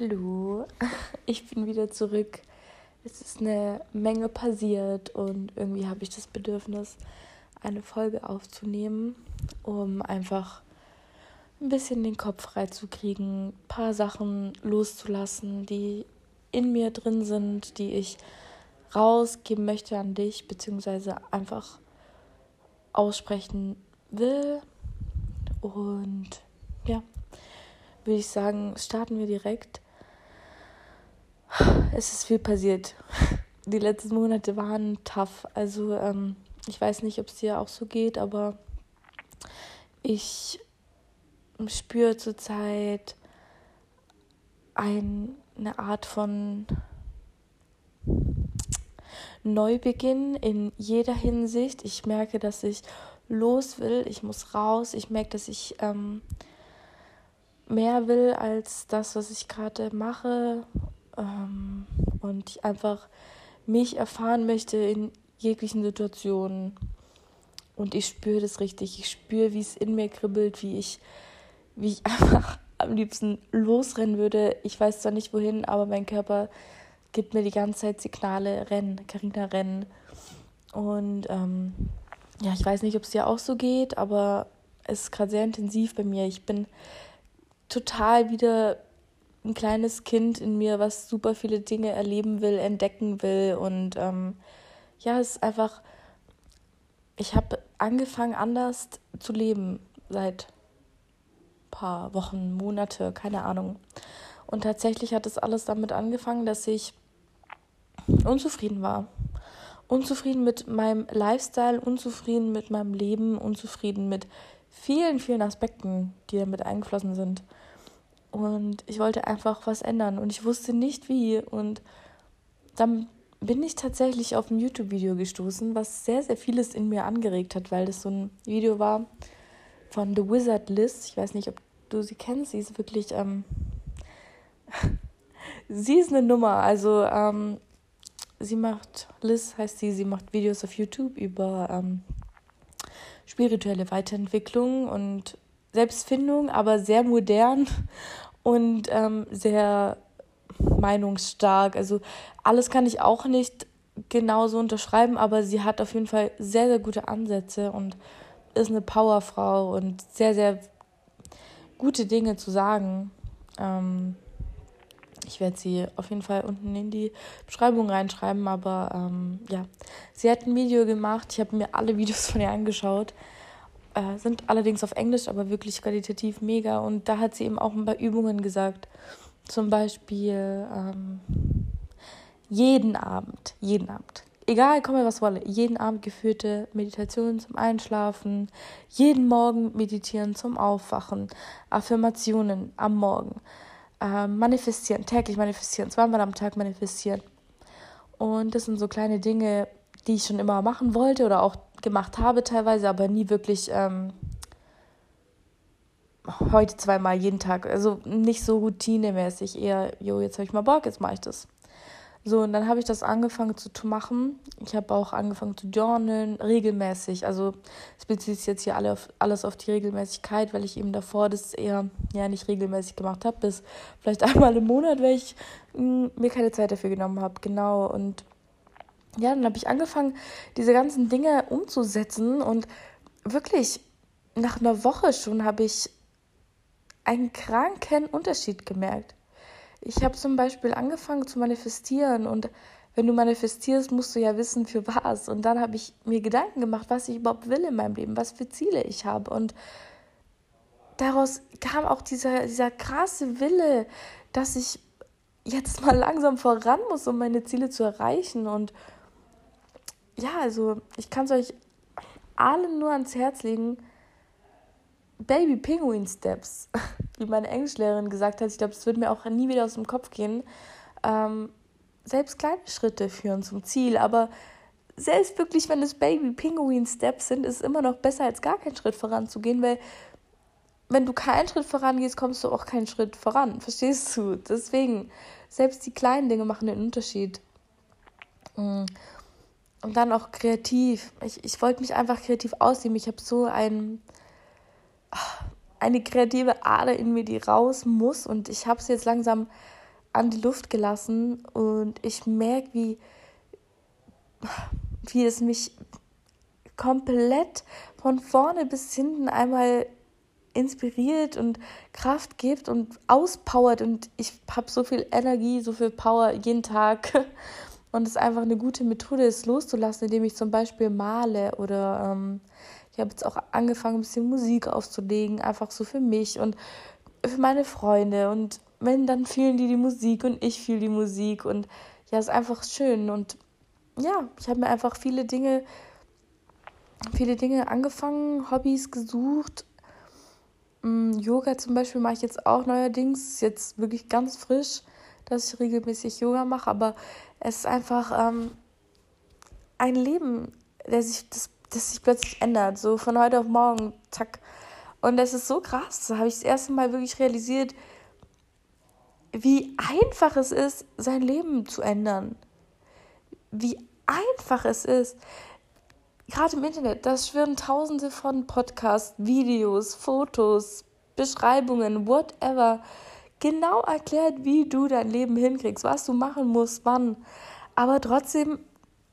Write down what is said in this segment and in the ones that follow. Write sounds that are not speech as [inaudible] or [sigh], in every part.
Hallo, [laughs] ich bin wieder zurück. Es ist eine Menge passiert und irgendwie habe ich das Bedürfnis, eine Folge aufzunehmen, um einfach ein bisschen den Kopf freizukriegen, ein paar Sachen loszulassen, die in mir drin sind, die ich rausgeben möchte an dich, beziehungsweise einfach aussprechen will. Und ja, würde ich sagen, starten wir direkt. Es ist viel passiert. [laughs] Die letzten Monate waren tough. Also ähm, ich weiß nicht, ob es dir auch so geht, aber ich spüre zurzeit ein, eine Art von Neubeginn in jeder Hinsicht. Ich merke, dass ich los will, ich muss raus. Ich merke, dass ich ähm, mehr will als das, was ich gerade mache. Ähm, und ich einfach mich erfahren möchte in jeglichen Situationen. Und ich spüre das richtig. Ich spüre, wie es in mir kribbelt, wie ich, wie ich [laughs] einfach am liebsten losrennen würde. Ich weiß zwar nicht wohin, aber mein Körper gibt mir die ganze Zeit Signale, renn, Carina, renn. Und ähm, ja, ich weiß nicht, ob es dir auch so geht, aber es ist gerade sehr intensiv bei mir. Ich bin total wieder ein kleines Kind in mir, was super viele Dinge erleben will, entdecken will. Und ähm, ja, es ist einfach, ich habe angefangen anders zu leben seit ein paar Wochen, Monate, keine Ahnung. Und tatsächlich hat es alles damit angefangen, dass ich unzufrieden war. Unzufrieden mit meinem Lifestyle, unzufrieden mit meinem Leben, unzufrieden mit vielen, vielen Aspekten, die damit eingeflossen sind. Und ich wollte einfach was ändern und ich wusste nicht wie. Und dann bin ich tatsächlich auf ein YouTube-Video gestoßen, was sehr, sehr vieles in mir angeregt hat, weil das so ein Video war von The Wizard Liz. Ich weiß nicht, ob du sie kennst. Sie ist wirklich, ähm, [laughs] sie ist eine Nummer. Also ähm, sie macht, Liz heißt sie, sie macht Videos auf YouTube über ähm, spirituelle Weiterentwicklung und Selbstfindung, aber sehr modern und ähm, sehr meinungsstark. Also alles kann ich auch nicht genauso unterschreiben, aber sie hat auf jeden Fall sehr, sehr gute Ansätze und ist eine Powerfrau und sehr, sehr gute Dinge zu sagen. Ähm, ich werde sie auf jeden Fall unten in die Beschreibung reinschreiben, aber ähm, ja, sie hat ein Video gemacht. Ich habe mir alle Videos von ihr angeschaut. Äh, sind allerdings auf Englisch, aber wirklich qualitativ mega. Und da hat sie eben auch ein paar Übungen gesagt. Zum Beispiel ähm, jeden Abend, jeden Abend, egal, komme was wolle, jeden Abend geführte Meditation zum Einschlafen, jeden Morgen meditieren zum Aufwachen, Affirmationen am Morgen äh, manifestieren, täglich manifestieren, zweimal am Tag manifestieren. Und das sind so kleine Dinge, die ich schon immer machen wollte oder auch gemacht habe teilweise, aber nie wirklich ähm, heute zweimal jeden Tag. Also nicht so routinemäßig, eher, jo, jetzt habe ich mal Bock, jetzt mache ich das. So, und dann habe ich das angefangen zu, machen. Ich habe auch angefangen zu journalen, regelmäßig. Also es bezieht sich jetzt hier alle auf, alles auf die Regelmäßigkeit, weil ich eben davor das eher ja nicht regelmäßig gemacht habe. Bis vielleicht [laughs] einmal im Monat, weil ich mh, hm, mir keine Zeit dafür genommen habe. Genau. Und ja, dann habe ich angefangen, diese ganzen Dinge umzusetzen. Und wirklich, nach einer Woche schon habe ich einen kranken Unterschied gemerkt. Ich habe zum Beispiel angefangen zu manifestieren und wenn du manifestierst, musst du ja wissen, für was. Und dann habe ich mir Gedanken gemacht, was ich überhaupt will in meinem Leben, was für Ziele ich habe. Und daraus kam auch dieser, dieser krasse Wille, dass ich jetzt mal langsam voran muss, um meine Ziele zu erreichen. Und ja, also ich kann es euch allen nur ans Herz legen, Baby Penguin Steps, [laughs] wie meine Englischlehrerin gesagt hat, ich glaube, das wird mir auch nie wieder aus dem Kopf gehen. Ähm, selbst kleine Schritte führen zum Ziel, aber selbst wirklich, wenn es Baby Penguin Steps sind, ist es immer noch besser, als gar keinen Schritt voranzugehen, weil wenn du keinen Schritt vorangehst, kommst du auch keinen Schritt voran. Verstehst du? Deswegen, selbst die kleinen Dinge machen den Unterschied. Mm. Und dann auch kreativ. Ich, ich wollte mich einfach kreativ ausleben. Ich habe so ein eine kreative Ader in mir, die raus muss. Und ich habe es jetzt langsam an die Luft gelassen und ich merke, wie, wie es mich komplett von vorne bis hinten einmal inspiriert und Kraft gibt und auspowert und ich habe so viel Energie, so viel Power jeden Tag [laughs] und es ist einfach eine gute Methode, es loszulassen, indem ich zum Beispiel male oder ähm, ich habe jetzt auch angefangen, ein bisschen Musik aufzulegen, einfach so für mich und für meine Freunde. Und wenn dann fühlen die die Musik und ich fühle die Musik. Und ja, ist einfach schön. Und ja, ich habe mir einfach viele Dinge viele Dinge angefangen, Hobbys gesucht. Mm, Yoga zum Beispiel mache ich jetzt auch neuerdings. Jetzt wirklich ganz frisch, dass ich regelmäßig Yoga mache. Aber es ist einfach ähm, ein Leben, der sich, das, das sich plötzlich ändert. So von heute auf morgen, zack. Und das ist so krass. Da habe ich das erste Mal wirklich realisiert, wie einfach es ist, sein Leben zu ändern. Wie einfach es ist gerade im Internet, da schwirren tausende von Podcasts, Videos, Fotos, Beschreibungen, whatever, genau erklärt, wie du dein Leben hinkriegst, was du machen musst, wann. Aber trotzdem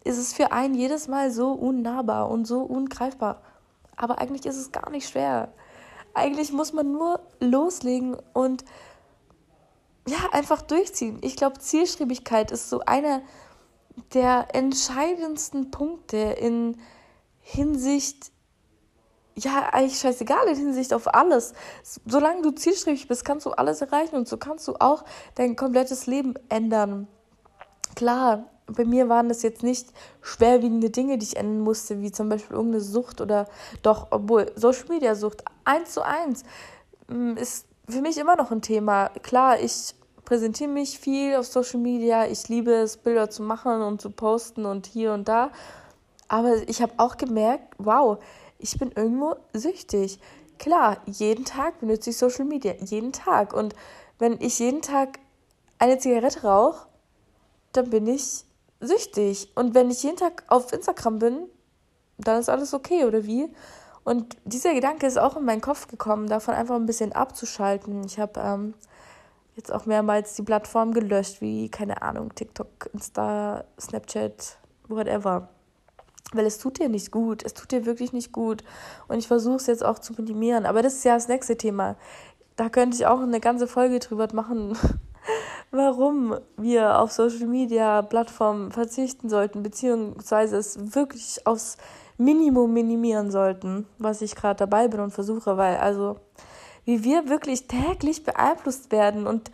ist es für einen jedes Mal so unnahbar und so ungreifbar. Aber eigentlich ist es gar nicht schwer. Eigentlich muss man nur loslegen und ja, einfach durchziehen. Ich glaube, Zielstrebigkeit ist so einer der entscheidendsten Punkte in Hinsicht, ja, eigentlich scheißegal, in Hinsicht auf alles. Solange du zielstrebig bist, kannst du alles erreichen und so kannst du auch dein komplettes Leben ändern. Klar, bei mir waren das jetzt nicht schwerwiegende Dinge, die ich ändern musste, wie zum Beispiel irgendeine Sucht oder doch, obwohl Social Media Sucht eins zu eins mm, ist für mich immer noch ein Thema. Klar, ich präsentiere mich viel auf Social Media, ich liebe es, Bilder zu machen und zu posten und hier und da. Aber ich habe auch gemerkt, wow, ich bin irgendwo süchtig. Klar, jeden Tag benutze ich Social Media, jeden Tag. Und wenn ich jeden Tag eine Zigarette rauche, dann bin ich süchtig. Und wenn ich jeden Tag auf Instagram bin, dann ist alles okay, oder wie? Und dieser Gedanke ist auch in meinen Kopf gekommen, davon einfach ein bisschen abzuschalten. Ich habe ähm, jetzt auch mehrmals die Plattform gelöscht, wie, keine Ahnung, TikTok, Insta, Snapchat, whatever weil es tut dir nicht gut. Es tut dir wirklich nicht gut. Und ich versuche es jetzt auch zu minimieren. Aber das ist ja das nächste Thema. Da könnte ich auch eine ganze Folge drüber machen, [laughs] warum wir auf Social Media Plattformen verzichten sollten, beziehungsweise es wirklich aufs Minimum minimieren sollten, was ich gerade dabei bin und versuche, weil also wie wir wirklich täglich beeinflusst werden und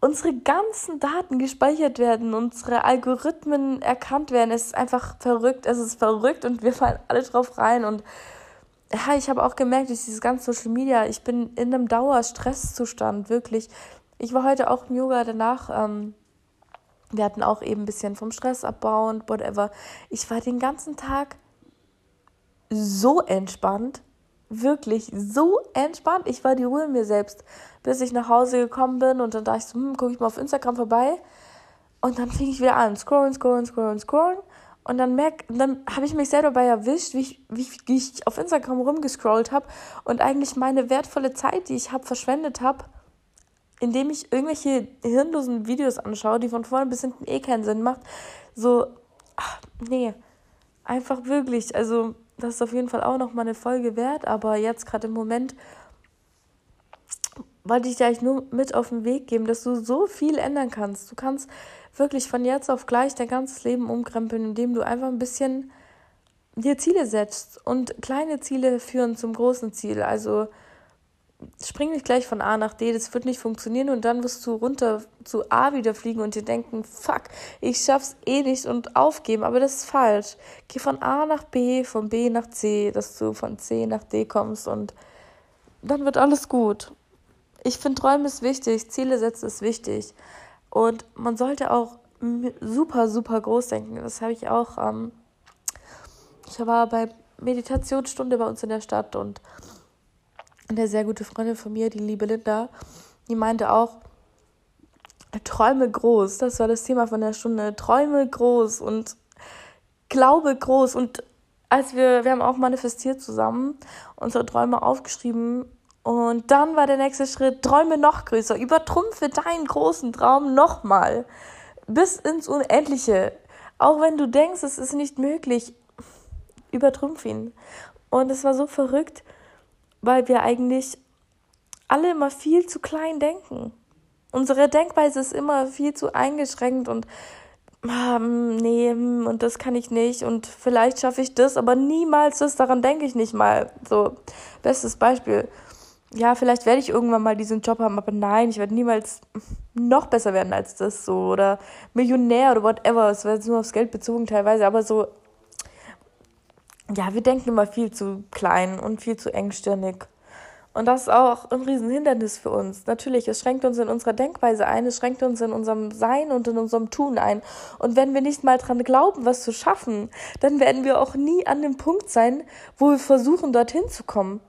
unsere ganzen Daten gespeichert werden, unsere Algorithmen erkannt werden. Es ist einfach verrückt, es ist verrückt und wir fallen alle drauf rein. Und ja, ich habe auch gemerkt, durch dieses ganze Social Media, ich bin in einem Dauerstresszustand, wirklich. Ich war heute auch im Yoga danach. Ähm, wir hatten auch eben ein bisschen vom Stress abbauen, whatever. Ich war den ganzen Tag so entspannt wirklich so entspannt. Ich war die Ruhe in mir selbst, bis ich nach Hause gekommen bin und dann dachte ich so, hm, gucke ich mal auf Instagram vorbei. Und dann fing ich wieder an, scrollen, scrollen, scrollen, scrollen. Und dann merk, dann habe ich mich selber dabei erwischt, wie ich, wie, wie ich auf Instagram rumgescrollt habe und eigentlich meine wertvolle Zeit, die ich habe, verschwendet habe, indem ich irgendwelche hirnlosen Videos anschaue, die von vorne bis hinten eh keinen Sinn macht. So, ach, nee, einfach wirklich. Also das ist auf jeden Fall auch noch mal eine Folge wert, aber jetzt gerade im Moment wollte ich dir eigentlich nur mit auf den Weg geben, dass du so viel ändern kannst. Du kannst wirklich von jetzt auf gleich dein ganzes Leben umkrempeln, indem du einfach ein bisschen dir Ziele setzt. Und kleine Ziele führen zum großen Ziel. Also spring nicht gleich von A nach D, das wird nicht funktionieren und dann wirst du runter zu A wieder fliegen und dir denken, fuck, ich schaff's eh nicht und aufgeben, aber das ist falsch. Geh von A nach B, von B nach C, dass du von C nach D kommst und dann wird alles gut. Ich finde, Träume ist wichtig, Ziele setzen ist wichtig und man sollte auch super, super groß denken. Das habe ich auch, ähm, ich war bei Meditationsstunde bei uns in der Stadt und eine sehr gute Freundin von mir, die liebe Linda, die meinte auch, träume groß. Das war das Thema von der Stunde. Träume groß und glaube groß. Und als wir, wir haben auch manifestiert zusammen, unsere Träume aufgeschrieben Und dann war der nächste Schritt, träume noch größer, übertrumpfe deinen großen Traum nochmal, bis ins Unendliche. Auch wenn du denkst, es ist nicht möglich, übertrumpf ihn. Und es war so verrückt, weil wir eigentlich alle immer viel zu klein denken. Unsere Denkweise ist immer viel zu eingeschränkt und ah, nee, hm, und das kann ich nicht und vielleicht schaffe ich das, aber niemals das, daran denke ich nicht mal. So, bestes Beispiel. Ja, vielleicht werde ich irgendwann mal diesen Job haben, aber nein, ich werde niemals noch besser werden als das so oder Millionär oder whatever. Es wird nur aufs Geld bezogen teilweise, aber so, ja, wir denken immer viel zu klein und viel zu engstirnig. Und das ist auch ein Riesenhindernis für uns. Natürlich, es schränkt uns in unserer Denkweise ein, es schränkt uns in unserem Sein und in unserem Tun ein. Und wenn wir nicht mal dran glauben, was zu schaffen, dann werden wir auch nie an dem Punkt sein, wo wir versuchen, dorthin zu kommen.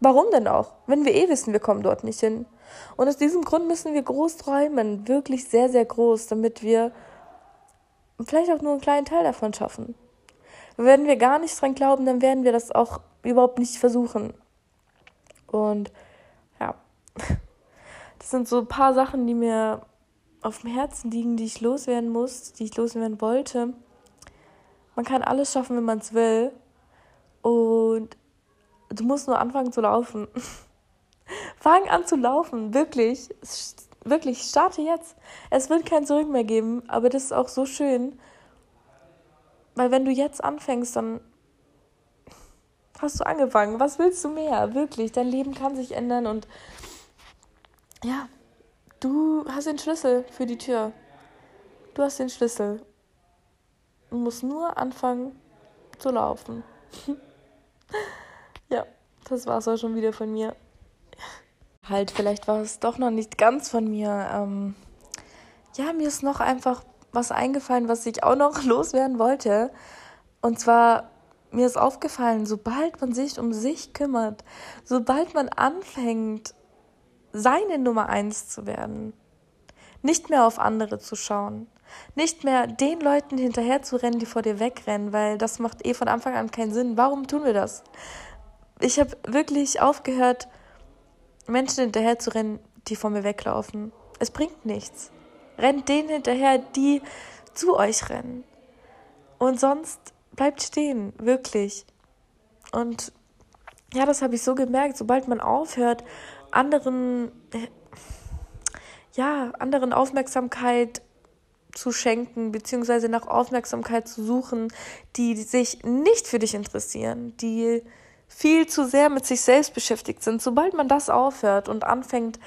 Warum denn auch? Wenn wir eh wissen, wir kommen dort nicht hin. Und aus diesem Grund müssen wir groß träumen, wirklich sehr, sehr groß, damit wir vielleicht auch nur einen kleinen Teil davon schaffen. Wenn wir gar nicht dran glauben, dann werden wir das auch überhaupt nicht versuchen. Und ja, [laughs] das sind so ein paar Sachen, die mir auf dem Herzen liegen, die ich loswerden muss, die ich loswerden wollte. Man kann alles schaffen, wenn man es will. Und du musst nur anfangen zu laufen. [laughs] Fang an zu laufen, wirklich. Wirklich, starte jetzt. Es wird kein Zurück mehr geben, aber das ist auch so schön. Weil wenn du jetzt anfängst, dann hast du angefangen. Was willst du mehr? Wirklich, dein Leben kann sich ändern und ja, du hast den Schlüssel für die Tür. Du hast den Schlüssel. Du musst nur anfangen zu laufen. [laughs] ja, das war's auch schon wieder von mir. Halt, vielleicht war es doch noch nicht ganz von mir. Ähm, ja, mir ist noch einfach was eingefallen, was ich auch noch [laughs] loswerden wollte. Und zwar mir ist aufgefallen, sobald man sich um sich kümmert, sobald man anfängt, seine Nummer eins zu werden, nicht mehr auf andere zu schauen, nicht mehr den Leuten hinterher zu rennen, die vor dir wegrennen, weil das macht eh von Anfang an keinen Sinn. Warum tun wir das? Ich habe wirklich aufgehört, Menschen hinterher zu rennen, die vor mir weglaufen. Es bringt nichts. Rennt denen hinterher, die zu euch rennen. Und sonst bleibt stehen, wirklich. Und ja, das habe ich so gemerkt, sobald man aufhört, anderen, ja, anderen Aufmerksamkeit zu schenken, beziehungsweise nach Aufmerksamkeit zu suchen, die sich nicht für dich interessieren, die viel zu sehr mit sich selbst beschäftigt sind. Sobald man das aufhört und anfängt,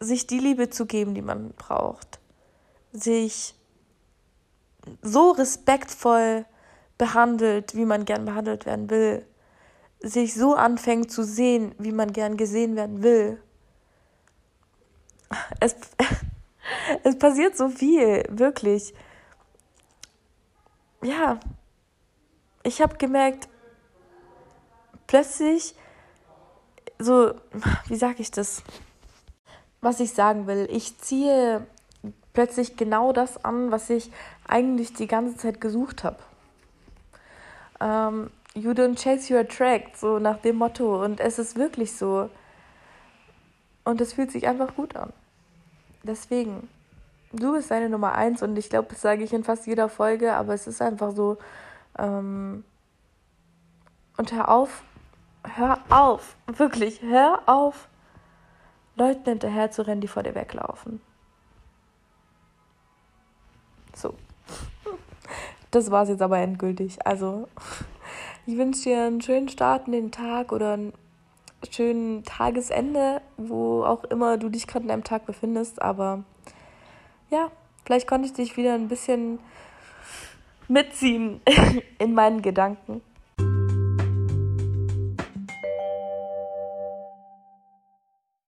sich die Liebe zu geben, die man braucht, sich so respektvoll behandelt, wie man gern behandelt werden will, sich so anfängt zu sehen, wie man gern gesehen werden will. Es, [laughs] es passiert so viel, wirklich. Ja, ich habe gemerkt, plötzlich, so, wie sage ich das? Was ich sagen will, ich ziehe plötzlich genau das an, was ich eigentlich die ganze Zeit gesucht habe ähm, You don't chase, you attract, so nach dem Motto. Und es ist wirklich so. Und es fühlt sich einfach gut an. Deswegen, du bist deine Nummer eins und ich glaube, das sage ich in fast jeder Folge, aber es ist einfach so. Ähm, und hör auf, hör auf, wirklich, hör auf, Leuten hinterher zu rennen, die vor dir weglaufen. So das war es jetzt aber endgültig. Also, ich wünsche dir einen schönen Start in den Tag oder einen schönen Tagesende, wo auch immer du dich gerade in deinem Tag befindest. Aber ja, vielleicht konnte ich dich wieder ein bisschen mitziehen [laughs] in meinen Gedanken.